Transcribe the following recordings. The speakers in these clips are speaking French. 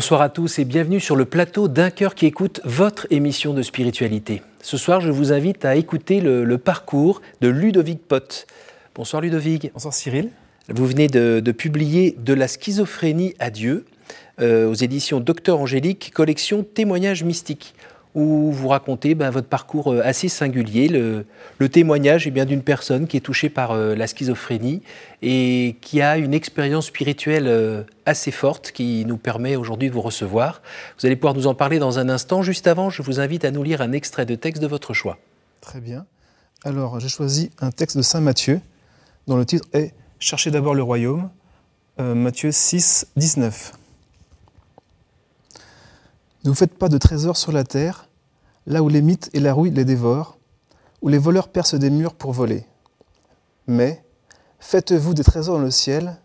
Bonsoir à tous et bienvenue sur le plateau d'un cœur qui écoute votre émission de spiritualité. Ce soir, je vous invite à écouter le, parcours de Ludovic Pott. Bonsoir Ludovic. Bonsoir Cyril. Vous venez de, publier De la schizophrénie à Dieu euh, aux éditions Docteur Angélique, collection Témoignages mystiques où vous racontez ben, votre parcours euh, assez singulier, le, témoignage d'une personne qui est touchée par euh, la schizophrénie et qui a une expérience spirituelle euh, assez forte qui nous permet aujourd'hui de vous recevoir. Vous allez pouvoir nous en parler dans un instant. Juste avant, je vous invite à nous lire un extrait de texte de votre choix. Très bien. Alors, j'ai choisi un texte de Saint Matthieu dont le titre est Cherchez d'abord le royaume, Matthieu 6, 19. Ne vous faites pas de trésors sur la terre, là où les mythes et la rouille les dévorent, où les voleurs percent des murs pour voler. Mais faites-vous des trésors dans le ciel,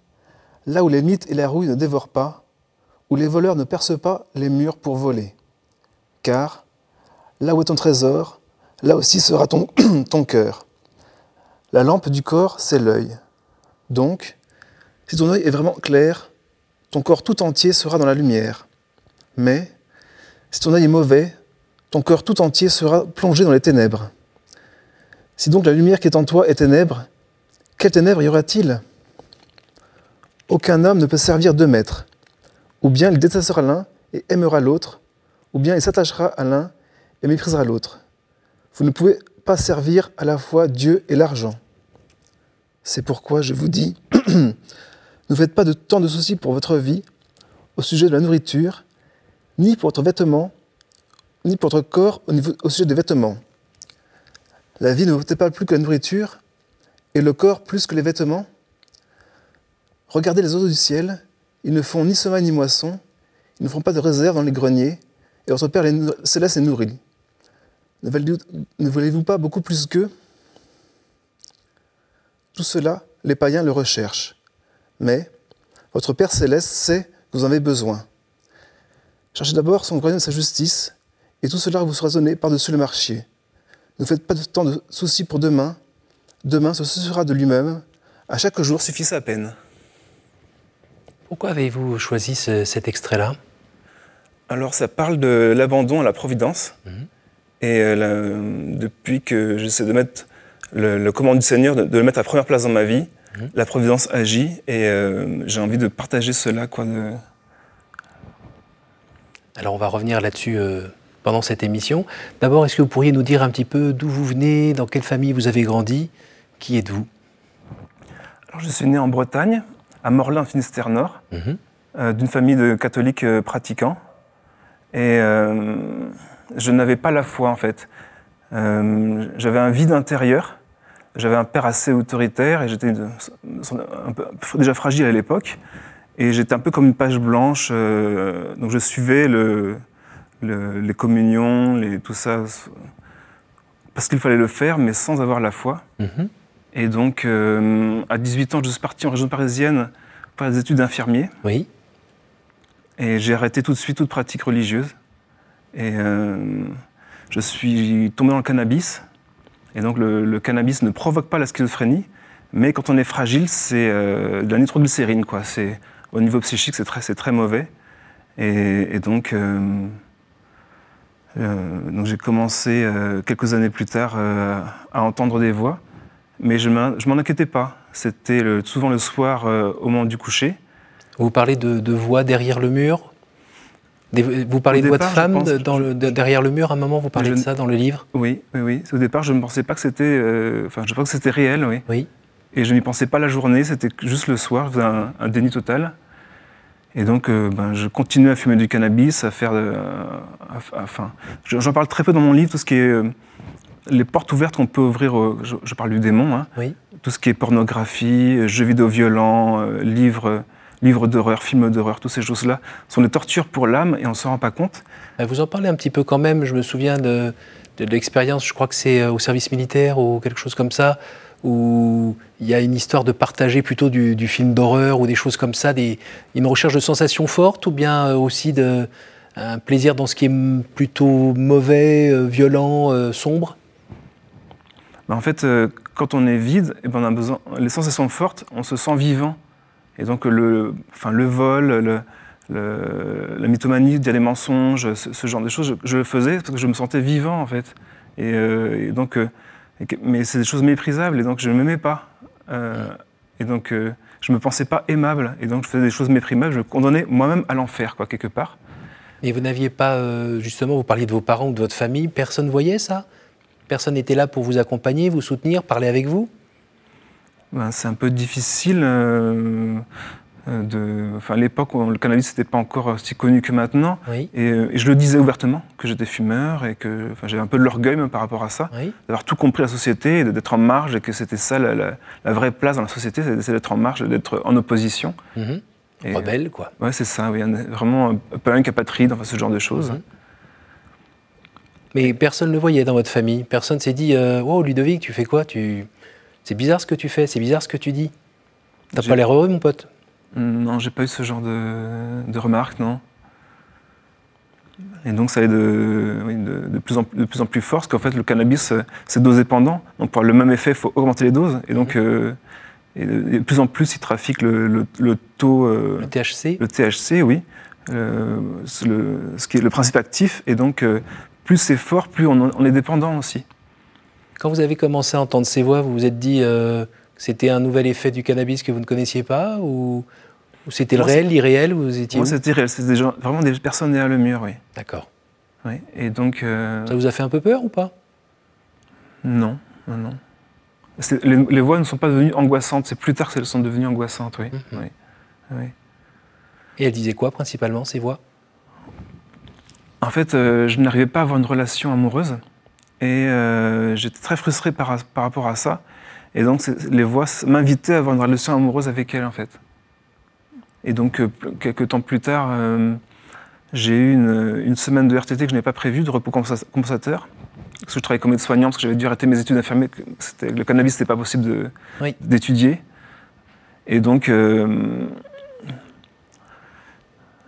là où les mythes et la rouille ne dévorent pas, où les voleurs ne percent pas les murs pour voler. Car là où est ton trésor, là aussi sera ton, ton cœur. La lampe du corps, c'est l'œil. Donc, si ton œil est vraiment clair, ton corps tout entier sera dans la lumière. Mais si ton œil est mauvais, ton cœur tout entier sera plongé dans les ténèbres. Si donc la lumière qui est en toi est ténèbre, quelle ténèbres y aura-t-il? Aucun homme ne peut servir deux maîtres. Ou bien il détestera l'un et aimera l'autre, ou bien il s'attachera à l'un et méprisera l'autre. Vous ne pouvez pas servir à la fois Dieu et l'argent. C'est pourquoi je vous dis, ne faites pas de tant de soucis pour votre vie au sujet de la nourriture, ni pour votre vêtement, ni pour votre corps au, sujet des vêtements. La vie ne vaut pas plus que la nourriture, et le corps plus que les vêtements Regardez les oiseaux du ciel, ils ne font ni sommeil ni moisson, ils ne font pas de réserve dans les greniers, et votre Père les céleste les nourrit. Ne voulez-vous pas beaucoup plus qu'eux? Tout cela, les païens le recherchent. Mais votre Père céleste sait que vous en avez besoin. Cherchez d'abord son royaume et sa justice, et tout cela vous sera donné par-dessus le marché. Ne faites pas de temps de soucis pour demain. Demain, ce sera de lui-même. À chaque jour suffit sa peine. Pourquoi avez-vous choisi cet extrait-là? Alors, ça parle de l'abandon à la providence. Mhm. Et euh, depuis que j'essaie de mettre le, le commandement du Seigneur, de, le mettre à première place dans ma vie, mhm. la providence agit. Et euh, j'ai envie de partager cela, quoi, de, alors on va revenir là-dessus euh, pendant cette émission. D'abord, est-ce que vous pourriez nous dire un petit peu d'où vous venez, dans quelle famille vous avez grandi? Qui êtes-vous? Alors je suis né en Bretagne, à Morlaix, Finistère Nord, mhm. euh, d'une famille de catholiques euh, pratiquants. Et je n'avais pas la foi en fait. J'avais un vide intérieur. J'avais un père assez autoritaire et j'étais déjà fragile à l'époque. Et j'étais un peu comme une page blanche. Euh, donc je suivais le, les communions, les, tout ça, parce qu'il fallait le faire, mais sans avoir la foi. Mhm. Et donc, euh, à 18 ans, je suis parti en région parisienne pour des études d'infirmier. Oui. Et j'ai arrêté tout de suite toute pratique religieuse. Et euh, je suis tombé dans le cannabis. Et donc, le, cannabis ne provoque pas la schizophrénie, mais quand on est fragile, c'est de la nitroglycérine, quoi. C'est au niveau psychique, c'est très, très mauvais. Et, donc, euh, euh, donc j'ai commencé euh, quelques années plus tard à entendre des voix, mais je ne m'en inquiétais pas. C'était souvent le soir au moment du coucher. Vous parlez de, voix derrière le mur? Vous parlez de voix de femme dans le, derrière le mur à un moment, vous parlez de ça dans le livre? Oui, oui, oui. Au départ, je ne pensais pas que c'était, enfin, je pensais que c'était réel, oui. Oui. Et je n'y pensais pas la journée, c'était juste le soir, faisais un déni total. Et donc, euh, ben, je continue à fumer du cannabis, à faire. enfin, j'en parle très peu dans mon livre, tout ce qui est. Euh, les portes ouvertes qu'on peut ouvrir, je, parle du démon, hein, oui. tout ce qui est pornographie, jeux vidéo violents, euh, livres, livres d'horreur, films d'horreur, toutes ces choses-là sont des tortures pour l'âme et on ne s'en rend pas compte. Vous en parlez un petit peu quand même, je me souviens de, de l'expérience, je crois que c'est au service militaire ou quelque chose comme ça, où il y a une histoire de partager plutôt du, film d'horreur ou des choses comme ça, une recherche de sensations fortes ou bien euh, aussi de, un plaisir dans ce qui est plutôt mauvais, euh, violent, euh, sombre? Bah, En fait, quand on est vide, eh ben on a besoin, les sensations fortes, on se sent vivant. Et donc le, enfin, le vol, la mythomanie, dire des mensonges, ce, genre de choses, je, le faisais parce que je me sentais vivant en fait. Et, donc, mais c'est des choses méprisables et donc je ne m'aimais pas. et donc je ne me pensais pas aimable et donc je faisais des choses méprisables, je me condamnais moi-même à l'enfer quoi quelque part. Et vous n'aviez pas, justement, vous parliez de vos parents ou de votre famille, personne voyait ça? Personne n'était là pour vous accompagner, vous soutenir, parler avec vous? Ben, C'est un peu difficile. Euh, euh, de, enfin, à l'époque, le cannabis n'était pas encore aussi connu que maintenant. Euh, et, je le disais ouvertement, que j'étais fumeur et que enfin, j'avais un peu de l'orgueil par rapport à ça. D'avoir tout compris la société, d'être en marge et que c'était ça la, vraie place dans la société, c'est d'être en marge, d'être en opposition. Mhm. Rebelle, quoi. Ouais, c'est ça, oui, vraiment un punk, apatride, enfin, ce genre de choses. Mhm. Mais personne ne le voyait dans votre famille. Personne s'est dit euh, Oh, Ludovic, tu fais quoi? Tu... C'est bizarre ce que tu fais, c'est bizarre ce que tu dis. T'as pas l'air heureux, mon pote? Non, j'ai pas eu ce genre de, de remarques, non. Et donc ça allait de, de, plus, en, de plus en plus fort, parce qu'en fait le cannabis euh, c'est dosépendant, donc pour le même effet il faut augmenter les doses, et donc mhm. euh, de plus en plus ils trafiquent le, le, taux... le THC Le THC, oui, le, ce qui est le principe actif, et donc plus c'est fort, plus on, est dépendant aussi. Quand vous avez commencé à entendre ces voix, vous vous êtes dit euh, c'était un nouvel effet du cannabis que vous ne connaissiez pas Ou, c'était le réel, l'irréel vous étiez Moi, c'était réel. C'était vraiment des personnes derrière le mur, oui. D'accord. Oui. Et donc. Euh, Ça vous a fait un peu peur ou pas? Non, non, non. Les, voix ne sont pas devenues angoissantes. C'est plus tard qu'elles sont devenues angoissantes, oui. Mhm. oui. oui. Et elles disaient quoi principalement, ces voix? En fait, euh, je n'arrivais pas à avoir une relation amoureuse et euh, j'étais très frustré par, rapport à ça. Et donc, les voix m'invitaient à avoir une relation amoureuse avec elle, en fait. Et donc, euh, quelques temps plus tard, j'ai eu une, semaine de RTT que je n'avais pas prévue, de repos compensateur, parce que je travaillais comme aide-soignant, parce que j'avais dû arrêter mes études infirmières. Le cannabis, n'était pas possible d'étudier. Et donc,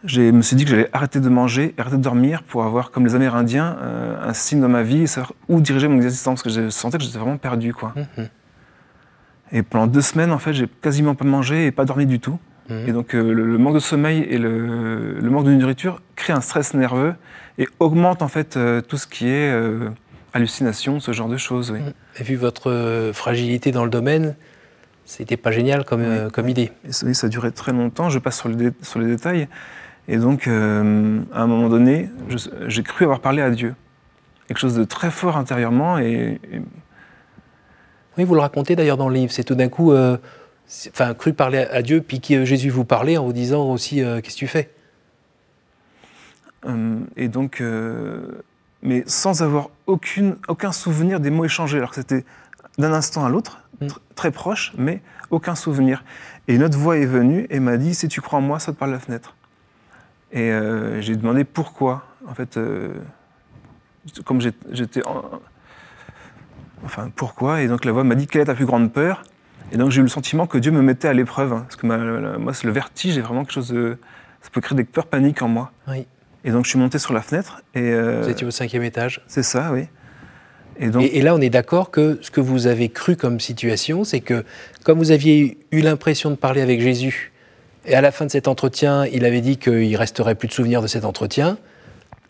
je me suis dit que j'allais arrêter de manger, arrêter de dormir pour avoir, comme les Amérindiens, euh, un signe dans ma vie et savoir où diriger mon existence, parce que je sentais que j'étais vraiment perdu. Quoi. Mhm. Et pendant deux semaines, en fait, j'ai quasiment pas mangé et pas dormi du tout. Mhm. Et donc, euh, le, manque de sommeil et le, manque de nourriture créent un stress nerveux et augmente en fait euh, tout ce qui est hallucination, ce genre de choses. Oui. Et vu votre fragilité dans le domaine, c'était pas génial comme, comme idée. oui, ça a duré très longtemps. Je passe sur, sur les détails. Et donc, euh, à un moment donné, j'ai cru avoir parlé à Dieu. Quelque chose de très fort intérieurement. Et, Oui, vous le racontez d'ailleurs dans le livre. C'est tout d'un coup, euh, enfin, cru parler à Dieu, puis que Jésus vous parlait en vous disant aussi euh, Qu'est-ce que tu fais? Et donc, mais sans avoir aucune, aucun souvenir des mots échangés. Alors que c'était d'un instant à l'autre, mm. très proche, mais aucun souvenir. Et une autre voix est venue et m'a dit Si tu crois en moi, saute par la fenêtre. Et euh, j'ai demandé pourquoi. En fait, euh, comme j'étais. Enfin, pourquoi? Et donc la voix m'a dit quelle est ta plus grande peur? Et donc j'ai eu le sentiment que Dieu me mettait à l'épreuve. Hein, parce que moi, c'est le vertige, est vraiment quelque chose de. Ça peut créer des peurs paniques en moi. Oui. Et donc je suis monté sur la fenêtre. Et, euh, vous étiez au cinquième étage C'est ça, oui. Et, donc... et, là, on est d'accord que ce que vous avez cru comme situation, c'est que comme vous aviez eu l'impression de parler avec Jésus, et à la fin de cet entretien, il avait dit qu'il resterait plus de souvenirs de cet entretien.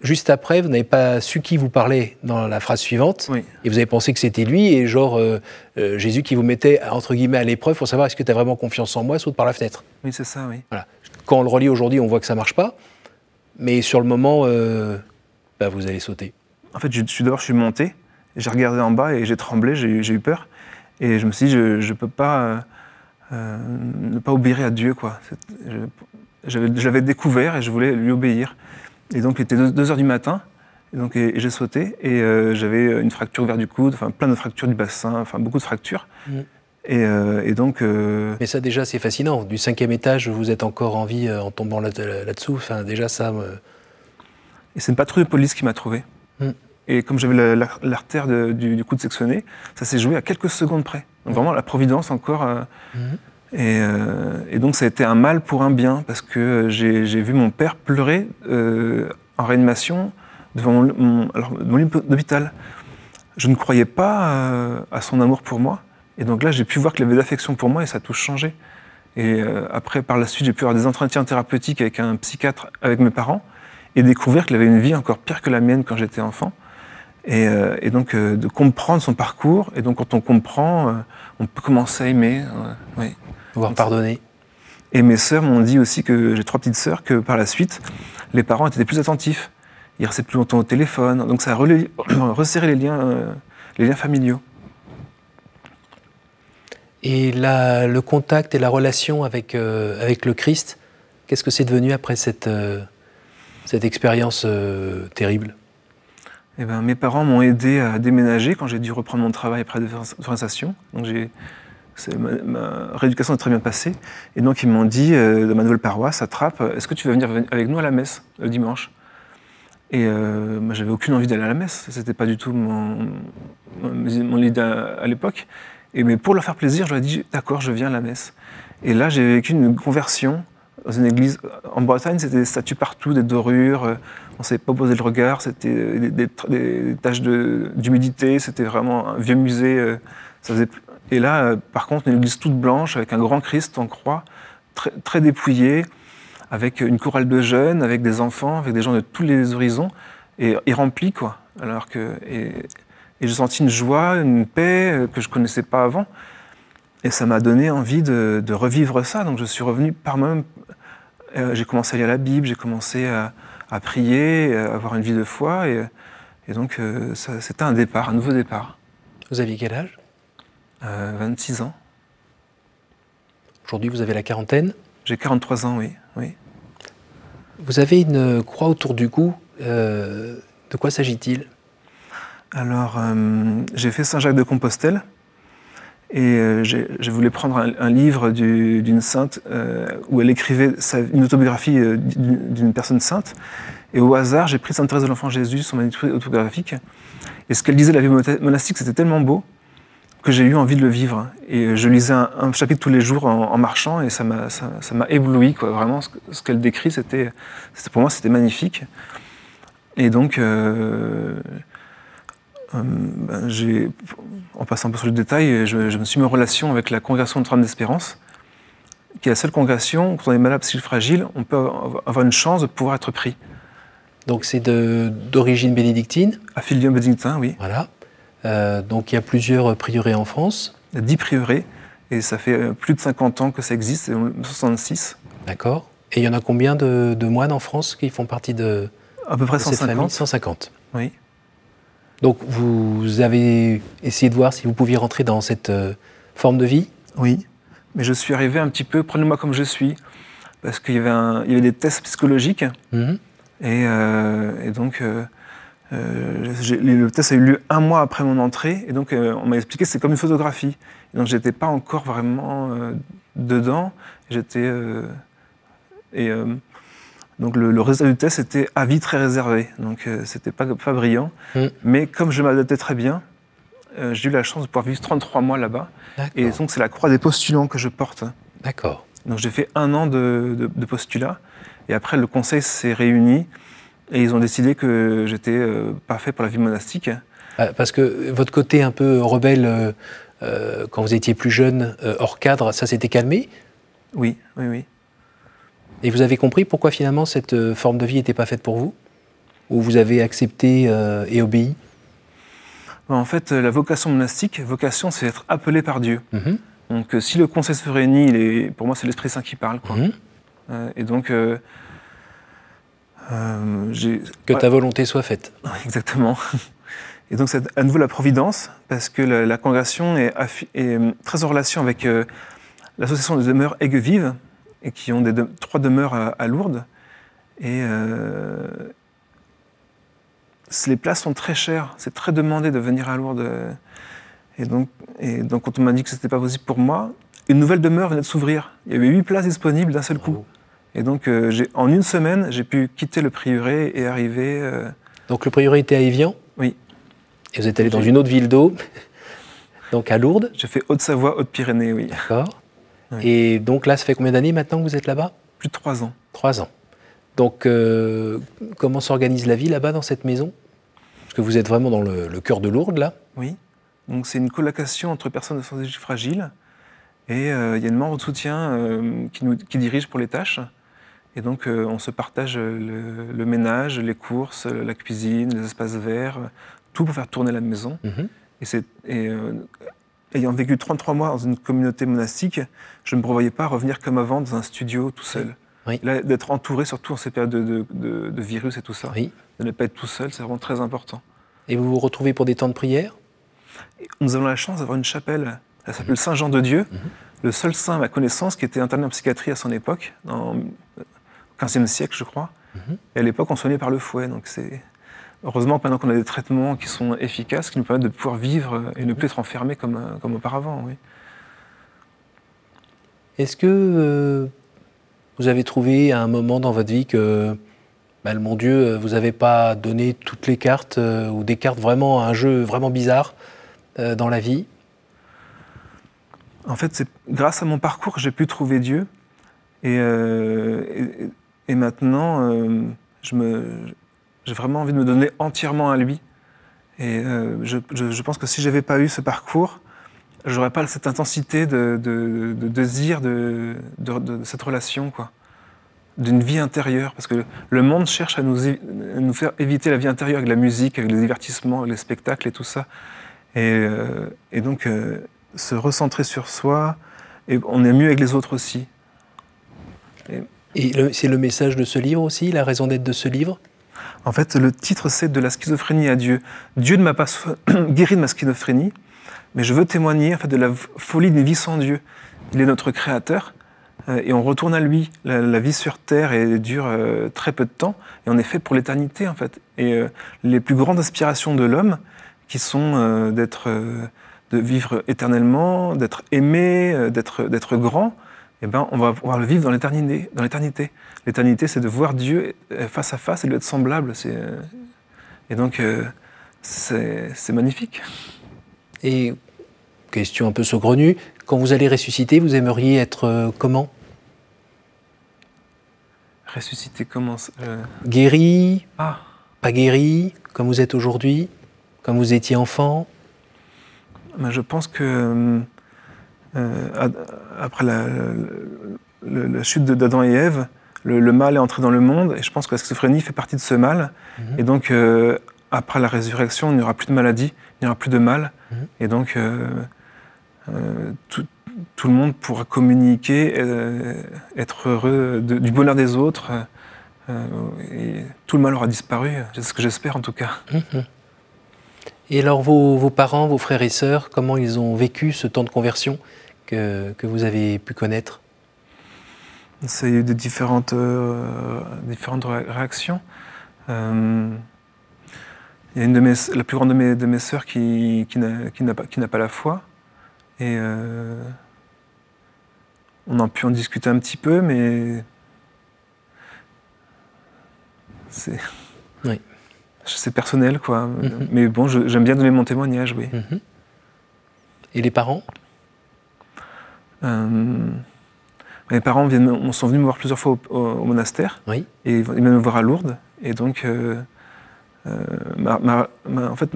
Juste après, vous n'avez pas su qui vous parlait dans la phrase suivante, et vous avez pensé que c'était lui, et genre euh, euh, Jésus qui vous mettait entre guillemets à l'épreuve pour savoir est-ce que tu as vraiment confiance en moi, saute par la fenêtre. Oui, c'est ça, oui. Voilà. Quand on le relit aujourd'hui, on voit que ça marche pas, mais sur le moment, euh, bah, vous allez sauter. En fait, je, suis d'abord, je suis monté, j'ai regardé en bas et j'ai tremblé, j'ai eu peur, et je me suis dit, je ne peux pas ne pas obéir à Dieu. quoi. J'avais découvert et je voulais lui obéir. Et donc il était 2 heures du matin, et, donc, et, j'ai sauté, et euh, j'avais une fracture vers du coude, enfin plein de fractures du bassin, enfin beaucoup de fractures. Mm. Et, euh, et, donc. Mais ça déjà c'est fascinant. Du cinquième étage, vous êtes encore en vie en tombant là-dessous. enfin déjà ça. Et c'est une patrouille de police qui m'a trouvé. Mm. Et comme j'avais l'artère du, coude sectionné, ça s'est joué à quelques secondes près. Donc vraiment la providence encore. Euh, euh, et, donc ça a été un mal pour un bien, parce que j'ai vu mon père pleurer euh, en réanimation devant mon, mon, lit d'hôpital. Je ne croyais pas à son amour pour moi. Et donc là, j'ai pu voir qu'il avait de l'affection pour moi et ça a tout changé. Et euh, après, par la suite, j'ai pu avoir des entretiens thérapeutiques avec un psychiatre, avec mes parents, et découvrir qu'il avait une vie encore pire que la mienne quand j'étais enfant. Et, euh, et donc, euh, de comprendre son parcours. Et donc, quand on comprend, euh, on peut commencer à aimer. oui. Pardonner. Et mes sœurs m'ont dit aussi que j'ai trois petites sœurs que par la suite, les parents étaient plus attentifs. Ils restaient plus longtemps au téléphone. Donc ça a resserré les liens, les liens familiaux. Et la- le contact et la relation avec, avec le Christ, qu'est-ce que c'est devenu après cette, cette expérience terrible? Eh ben, mes parents m'ont aidé à déménager quand j'ai dû reprendre mon travail après la déforestation. Donc j'ai, ma, rééducation est très bien passée. Et donc ils m'ont dit, euh, ma nouvelle paroisse, à Trappes, est-ce que tu veux venir ven- avec nous à la messe le dimanche? Et euh, moi, j'avais aucune envie d'aller à la messe. C'était pas du tout mon, mon, mon à, à l'époque. Et mais pour leur faire plaisir, je leur ai dit, d'accord, je viens à la messe. Et là, j'ai vécu une conversion dans une église. En Bretagne, c'était des statues partout, des dorures. euh, on ne savait pas poser le regard. C'était des, des, taches d'humidité. C'était vraiment un vieux musée. euh. Et là, euh, par contre, une église toute blanche avec un grand Christ en croix, très, très dépouillé, avec une chorale de jeunes, avec des enfants, avec des gens de tous les horizons, et, rempli, quoi. Alors que, et, j'ai senti une joie, une paix euh, que je connaissais pas avant. Et ça m'a donné envie de, de revivre ça. Donc je suis revenu par moi-même. Euh, j'ai commencé à lire la Bible, j'ai commencé à, à prier, à avoir une vie de foi. Et, et donc euh, c'était un départ, un nouveau départ. Vous aviez quel âge? Euh, 26 ans. Aujourd'hui, vous avez la quarantaine? J'ai 43 ans, oui. oui. Vous avez une croix autour du cou. euh, de quoi s'agit-il? Alors, euh, j'ai fait Saint-Jacques de Compostelle et euh, j'ai- voulais prendre un, livre du- d'une sainte euh, où elle écrivait une autobiographie euh, d'une personne sainte. Et au hasard, j'ai pris Sainte Thérèse de l'Enfant Jésus, son manuscrit autobiographique. Et ce qu'elle disait de la vie monastique, c'était tellement beau que j'ai eu envie de le vivre. Et je lisais un, chapitre tous les jours en, marchant et ça m'a ça, ça ébloui. Quoi. Vraiment, ce, que- ce qu'elle décrit, c'était, pour moi, c'était magnifique. Et donc, euh, ben, en passant un peu sur le détail, je, je me suis mis en relation avec la congrégation Notre-Dame d'Espérance, qui est la seule congrégation, où quand on est malade psychique fragile, on peut avoir une chance de pouvoir être pris. Donc c'est d'origine bénédictine. Affilié bénédictin, oui. Voilà. Euh, donc il y a plusieurs prieurés en France. Il y a 10 prieurés, et ça fait euh, plus de 50 ans que ça existe, c'est en 66. D'accord. Et il y en a combien de, de moines en France qui font partie de, À peu près de cette famille? 150. 150. Oui. Donc vous avez essayé de voir si vous pouviez rentrer dans cette euh, forme de vie? Oui, mais je suis arrivé un petit peu, prenez-moi comme je suis, parce qu'il y y avait des tests psychologiques, Mhm. et, euh, et donc euh, euh, le test a eu lieu un mois après mon entrée, et donc on m'a expliqué que c'est comme une photographie. Et donc j'étais pas encore vraiment dedans, j'étais... et donc le, le résultat du test était avis très réservé, donc euh, c'était pas, pas brillant. Mm. Mais comme je m'adaptais très bien, euh, j'ai eu la chance de pouvoir vivre 33 mois là-bas. Et donc, c'est la croix des postulants que je porte. D'accord. Donc, j'ai fait un an de, de, de postulat. Et après, le conseil s'est réuni. Et ils ont décidé que j'étais euh, pas fait pour la vie monastique. Euh, Parce que votre côté un peu rebelle, euh, quand vous étiez plus jeune, hors cadre, ça s'était calmé? Oui, oui, oui. Et vous avez compris pourquoi finalement cette euh, forme de vie n'était pas faite pour vous? Ou vous avez accepté euh, et obéi? Ben, En fait, euh, la vocation monastique, vocation, c'est être appelé par Dieu. Mhm. Donc, si le conseil se réunit, il est, pour moi, c'est l'Esprit Saint qui parle. Quoi. Mhm. Euh, et donc, euh, euh. Que ta volonté soit faite. Exactement. Et donc c'est à nouveau la providence, parce que la, la congrégation est, est, très en relation avec l'association des demeures Aigues-Vives, et qui ont des de- trois demeures à, à Lourdes. Et euh, les places sont très chères, c'est très demandé de venir à Lourdes. Et donc, et donc quand on m'a dit que ce n'était pas possible pour moi, une nouvelle demeure venait de s'ouvrir. Il y avait huit places disponibles d'un seul coup. Bravo. Et donc euh, en une semaine, j'ai pu quitter le prieuré et arriver... euh, Donc le prieuré était à Évian Oui. Et vous êtes allé dans une autre ville d'eau, donc à Lourdes, J'ai fait Haute-Savoie, Haute-Pyrénées, oui. d'accord Oui. Et donc là, ça fait combien d'années maintenant que vous êtes là-bas? Plus de trois ans. Trois ans. Donc euh, comment s'organise la vie là-bas dans cette maison? Parce que vous êtes vraiment dans le, le cœur de Lourdes là. Oui. Donc c'est une colocation entre personnes de santé fragiles. Et il y a une membre de soutien qui, nous, qui dirige pour les tâches. Et donc, on se partage le, ménage, les courses, la cuisine, les espaces verts, tout pour faire tourner la maison. Mhm. Et, c'est, ayant vécu 33 mois dans une communauté monastique, je ne me prévoyais pas revenir comme avant dans un studio tout seul. d'être entouré, surtout en ces périodes de, virus et tout ça. De ne pas être tout seul, c'est vraiment très important. Et vous vous retrouvez pour des temps de prière? Nous avons la chance d'avoir une chapelle. Elle s'appelle mhm. Saint-Jean de Dieu. Mhm. Le seul saint à ma connaissance qui était interné en psychiatrie à son époque, dans le 15e siècle, je crois. Mhm. Et à l'époque, on soignait par le fouet. Donc c'est Heureusement, maintenant qu'on a des traitements qui sont efficaces, qui nous permettent de pouvoir vivre et ne plus être enfermés comme, euh, comme auparavant. Oui. Est-ce que euh, vous avez trouvé à un moment dans votre vie que, bah, mon Dieu, euh, vous n'avez pas donné toutes les cartes ou des cartes vraiment à un jeu vraiment bizarre dans la vie? En fait, c'est grâce à mon parcours que j'ai pu trouver Dieu. Et, et, et maintenant, je me j'ai vraiment envie de me donner entièrement à lui. Et euh, je, pense que si j'avais pas eu ce parcours, j'aurais pas cette intensité de, désir de, cette relation, quoi, d'une vie intérieure. Parce que le monde cherche à nous, faire éviter la vie intérieure avec la musique, avec les divertissements, avec les spectacles et tout ça. Et, euh, donc euh, se recentrer sur soi, et on est mieux avec les autres aussi. et c'est le message de ce livre aussi, la raison d'être de ce livre? En fait, le titre, c'est De la schizophrénie à Dieu. Dieu ne m'a pas guéri de ma schizophrénie, mais je veux témoigner en fait, de la folie d'une vie sans Dieu. Il est notre créateur, euh, et on retourne à lui. La, vie sur Terre dure euh, très peu de temps, et on est fait pour l'éternité, en fait. Et euh, les plus grandes aspirations de l'homme, qui sont d'être, de vivre éternellement, d'être aimé, d'être, d'être grand, eh ben, on va pouvoir le vivre dans l'éternité. Dans l'éternité, l'éternité, c'est de voir Dieu face à face et de lui être semblable. Euh, et donc, euh, c'est magnifique. Et question un peu saugrenue, quand vous allez ressusciter, vous aimeriez être euh, comment? Ressusciter comment Guéri? Ah. Pas guéri Comme vous êtes aujourd'hui Comme vous étiez enfant? Ben, Je pense que euh, après la, chute d'Adam et Ève, le, mal est entré dans le monde, et je pense que la schizophrénie fait partie de ce mal. Mhm. Et donc, euh, après la résurrection, il n'y aura plus de maladie, il n'y aura plus de mal. Mhm. Et donc, euh, tout, le monde pourra communiquer, être heureux du bonheur des autres. et tout le mal aura disparu, c'est ce que j'espère en tout cas. Mhm. Et alors vos, parents, vos frères et sœurs, comment ils ont vécu ce temps de conversion? Que, vous avez pu connaître? Ça a eu de différentes, euh, différentes réactions. Euh, il y a une de mes, la plus grande de mes, de mes sœurs qui, qui n'a pas, pas, la foi. Et euh, on a pu en discuter un petit peu, mais c'est oui. personnel, quoi. Mm-hmm. Mais bon, j'aime bien donner mon témoignage, oui. Mm-hmm. Et les parents? Mes parents viennent, sont venus me voir plusieurs fois au, monastère. Oui. Et ils viennent me voir à Lourdes. Et donc, euh, euh, en fait,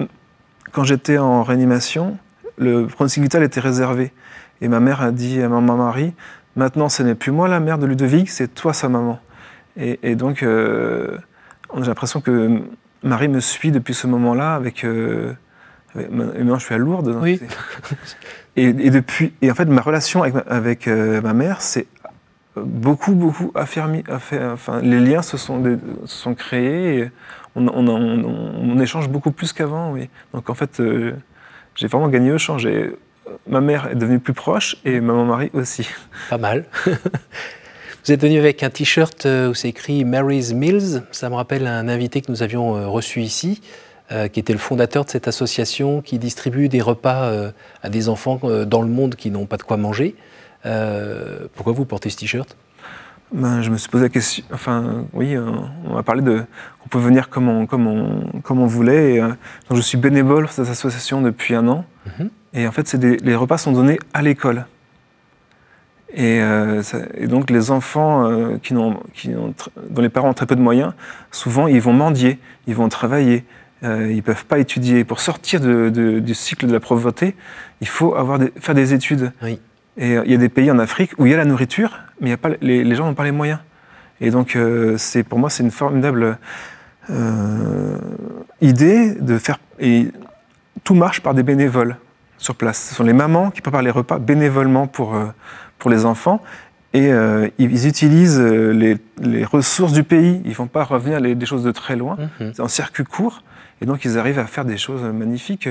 quand j'étais en réanimation, le pronostic vital était réservé. Et ma mère a dit à ma Marie, maintenant ce n'est plus moi la mère de Ludovic, c'est toi sa maman. Et, donc, j'ai l'impression que Marie me suit depuis ce moment-là avec... maintenant, je suis à Lourdes. Oui. Et, depuis, et en fait, ma relation avec ma, avec, euh, ma mère, c'est beaucoup, beaucoup affermi. Enfin, les liens se sont, sont créés. Et on, on, on, échange beaucoup plus qu'avant, oui. Donc en fait, euh, j'ai vraiment gagné au change. ma mère est devenue plus proche et maman Marie aussi. Pas mal. Vous êtes venu avec un t-shirt euh, où c'est écrit Mary's Mills. Ça me rappelle un invité que nous avions reçu ici. Euh, qui était le fondateur de cette association qui distribue des repas euh, à des enfants euh, dans le monde qui n'ont pas de quoi manger. pourquoi vous portez ce t-shirt? Ben, je me suis posé la question. Enfin, oui, on a parlé de. On peut venir comme on, comme on, comme on voulait. donc je suis bénévole pour cette association depuis un an. Mhm. Et en fait, des, les repas sont donnés à l'école. Et, et, donc les enfants qui, qui ont, dont les parents ont très peu de moyens, souvent ils vont mendier, ils vont travailler, euh, ils ne peuvent pas étudier. Pour sortir du cycle de la pauvreté, il faut avoir faire des études. Oui. Et euh, il y a des pays en Afrique où il y a la nourriture, mais y a pas, les, les gens n'ont pas les moyens. Et donc, euh, c'est pour moi, c'est une formidable euh, idée de faire. Et tout marche par des bénévoles sur place. Ce sont les mamans qui préparent les repas bénévolement pour, pour les enfants. Et euh, ils utilisent les, les ressources du pays. Ils ne font pas revenir les- des choses de très loin. Mhm. C'est en circuit court. Et donc, ils arrivent à faire des choses magnifiques.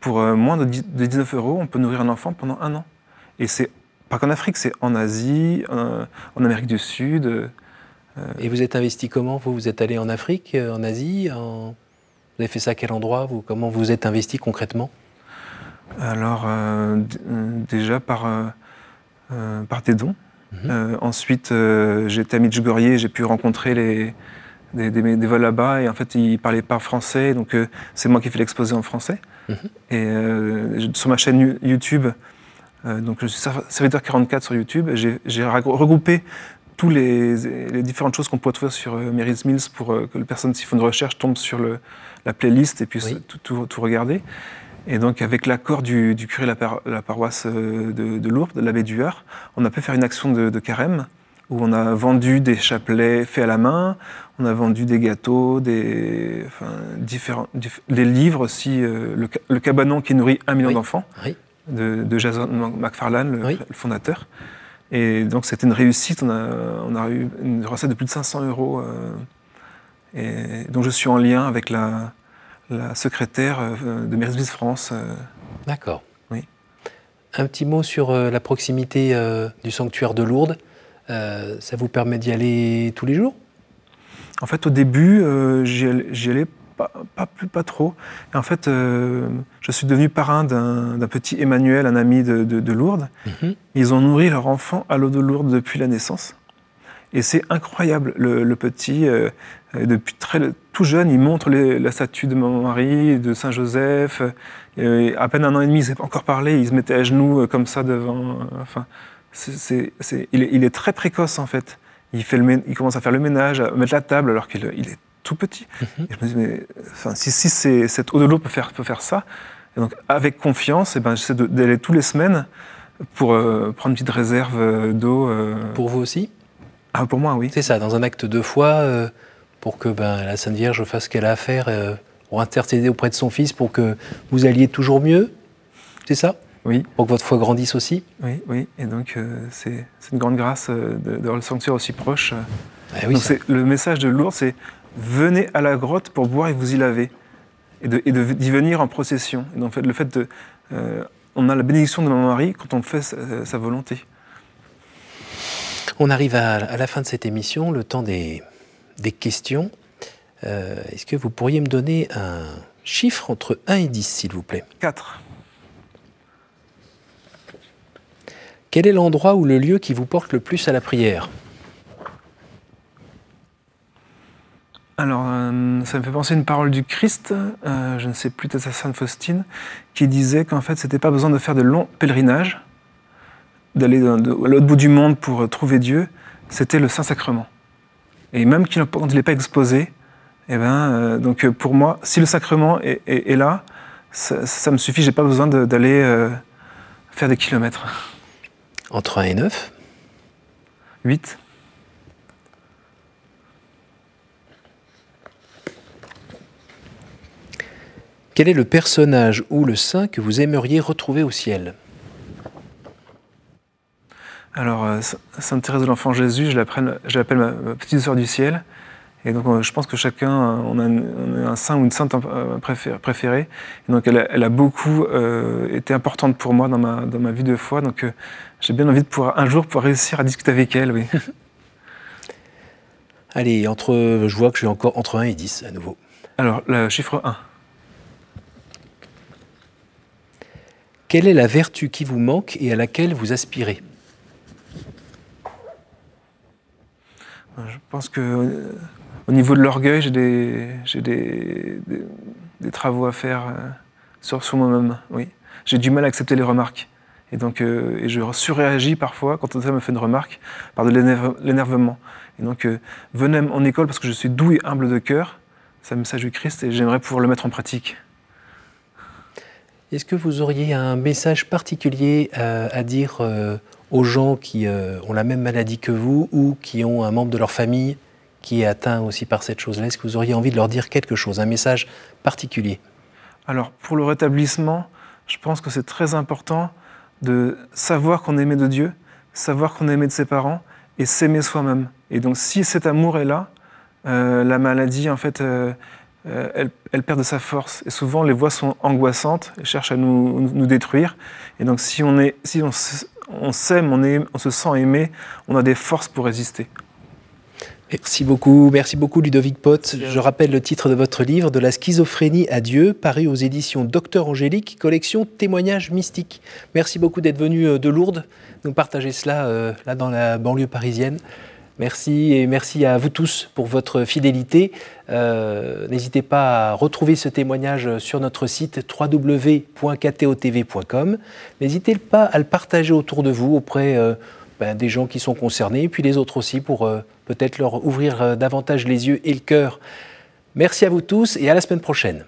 Pour euh, moins de, 10 de 19 euros, on peut nourrir un enfant pendant un an. Et c'est pas qu'en Afrique, c'est en Asie, en, en Amérique du Sud. euh, Et vous êtes investi comment? Vous, vous êtes allé en Afrique, euh, en Asie en- Vous avez fait ça à quel endroit? Vous Comment vous êtes investi concrètement? Alors, euh, euh, déjà par, euh, euh, par des dons. Mhm. Euh, ensuite, euh, j'étais à Medjugorje, j'ai pu rencontrer les, des, des, des vols là-bas. Et en fait, ils ne parlaient pas français, donc euh, c'est moi qui fais l'exposé en français. Mhm. Et euh, sur ma chaîne You- YouTube, euh, donc je suis serv- serviteur 44 sur YouTube, j'ai regroupé tous les, les différentes choses qu'on peut trouver sur Mary's Mills pour que les personnes qui font une recherche tombent sur le, la playlist et puissent Oui. tout, tout- tout regarder. Et donc, avec l'accord du, du curé de la, par- la paroisse de, de Lourdes, de l'abbé Dueur, on a pu faire une action de, de carême où on a vendu des chapelets faits à la main, on a vendu des gâteaux, des, enfin, différents, diff- des livres aussi, euh, le, ca- le cabanon qui nourrit un million Oui. d'enfants Oui. de, de Jason McFarlane, le, Oui. le fondateur. Et donc c'était une réussite, on a, on a eu une recette de plus de 500 euros. euh, et donc je suis en lien avec la, la secrétaire euh, de Mills France. euh, D'accord. Oui. Un petit mot sur la proximité du sanctuaire de Lourdes. Euh, ça vous permet d'y aller tous les jours? En fait, au début, euh, j'y allais, pas, pas, plus, pas trop. Et en fait, euh, je suis devenu parrain d'un, petit Emmanuel, un ami de, de- de Lourdes. Mhm. Ils ont nourri leur enfant à l'eau de Lourdes depuis la naissance. Et c'est incroyable. Le, le petit, euh, depuis très, tout jeune, il montre les- la statue de Marie, de Saint Joseph. Euh, à peine un an et demi, il ne sait pas encore parler. Il se mettait à genoux comme ça devant. euh, enfin, c'est, c'est- c'est- il, est, il est très précoce en fait. Il, fait le mé- il commence à faire le ménage, à mettre la table alors qu'il il est tout petit. Mhm. Et je me dis, mais enfin, si, si c'est- cette eau de l'eau peut faire, peut faire ça, et donc avec confiance, et ben, j'essaie de- d'aller tous les semaines pour euh, prendre une petite réserve euh, d'eau. euh. Pour vous aussi? Ah, pour moi, oui. C'est ça, dans un acte de foi, euh, pour que ben, la Sainte Vierge fasse ce qu'elle a à faire, pour intercéder auprès de son Fils, pour que vous alliez toujours mieux? C'est ça? Oui, Pour que votre foi grandisse aussi oui, oui. Et donc, euh, c'est une grande grâce euh, de- d'avoir le sanctuaire aussi proche. Ah oui, donc, ça- c'est- le message de Lourdes, c'est venez à la grotte pour boire et vous y laver. Et de- et de- d'y venir en procession. Et donc, le fait de. euh, on a la bénédiction de Maman Marie quand on fait sa, sa volonté. On arrive à, à la fin de cette émission, le temps des, des questions. Euh, Est-ce que vous pourriez me donner un chiffre entre 1 et 10, s'il vous plaît? 4. Quel est l'endroit ou le lieu qui vous porte le plus à la prière? Alors, euh, ça me fait penser à une parole du Christ, euh, je ne sais plus, peut-être à Sainte Faustine, qui disait qu'en fait, c'était pas besoin de faire de longs pèlerinages, d'aller à l'autre bout du monde pour euh, trouver Dieu, c'était le Saint-Sacrement. Et même quand il n'est pas exposé, eh ben, donc pour moi, si le sacrement est, là, ça, me suffit, j'ai pas besoin d'aller faire des kilomètres. Entre 1 et 9 8. Quel est le personnage ou le saint que vous aimeriez retrouver au ciel? Alors, euh, Sa- Sainte Thérèse de l'Enfant Jésus, je l'appelle, ma petite sœur du ciel. Et donc, euh, je pense que chacun, euh, on a, un, on a un saint ou une sainte euh, préfé- préférée. Et donc, elle a, elle a beaucoup euh, été importante pour moi dans ma, dans ma vie de foi. Donc, euh, j'ai bien envie de pouvoir, un jour pouvoir réussir à discuter avec elle. Oui. Allez, entre, je vois que je suis encore entre 1 et 10 à nouveau. Alors, le chiffre 1. Quelle est la vertu qui vous manque et à laquelle vous aspirez? Je pense que au niveau de l'orgueil, j'ai des, travaux à faire euh, sur, moi-même. Oui, j'ai du mal à accepter les remarques. Et donc, euh, je surréagis parfois quand on me fait une remarque par de l'énerve- l'énervement. Et donc, euh, venez en école parce que je suis doux et humble de cœur. C'est un message du Christ et j'aimerais pouvoir le mettre en pratique. Est-ce que vous auriez un message particulier à dire aux gens qui ont la même maladie que vous ou qui ont un membre de leur famille? Qui est atteint aussi par cette chose-là Est-ce que vous auriez envie de leur dire quelque chose, un message particulier? Alors, pour le rétablissement, je pense que c'est très important de savoir qu'on est aimé de Dieu, savoir qu'on est aimé de ses parents et s'aimer soi-même. Et donc, si cet amour est là, euh, la maladie, en fait, euh, euh, elle, perd de sa force. Et souvent, les voix sont angoissantes, elles cherchent à nous, détruire. Et donc, si on est, si on, on s'aime, on, on se sent aimé, on a des forces pour résister. Merci beaucoup, merci beaucoup Ludovic Pot. Je rappelle le titre de votre livre, De la schizophrénie à Dieu, paru aux éditions Docteur Angélique, collection Témoignages mystiques. Merci beaucoup d'être venu euh, de Lourdes, nous partager cela euh, là dans la banlieue parisienne. Merci et merci à vous tous pour votre fidélité. Euh, n'hésitez pas à retrouver ce témoignage sur notre site www.ktotv.com. N'hésitez pas à le partager autour de vous auprès ben, des gens qui sont concernés, et puis les autres aussi, pour euh, peut-être leur ouvrir euh, davantage les yeux et le cœur. Merci à vous tous et à la semaine prochaine.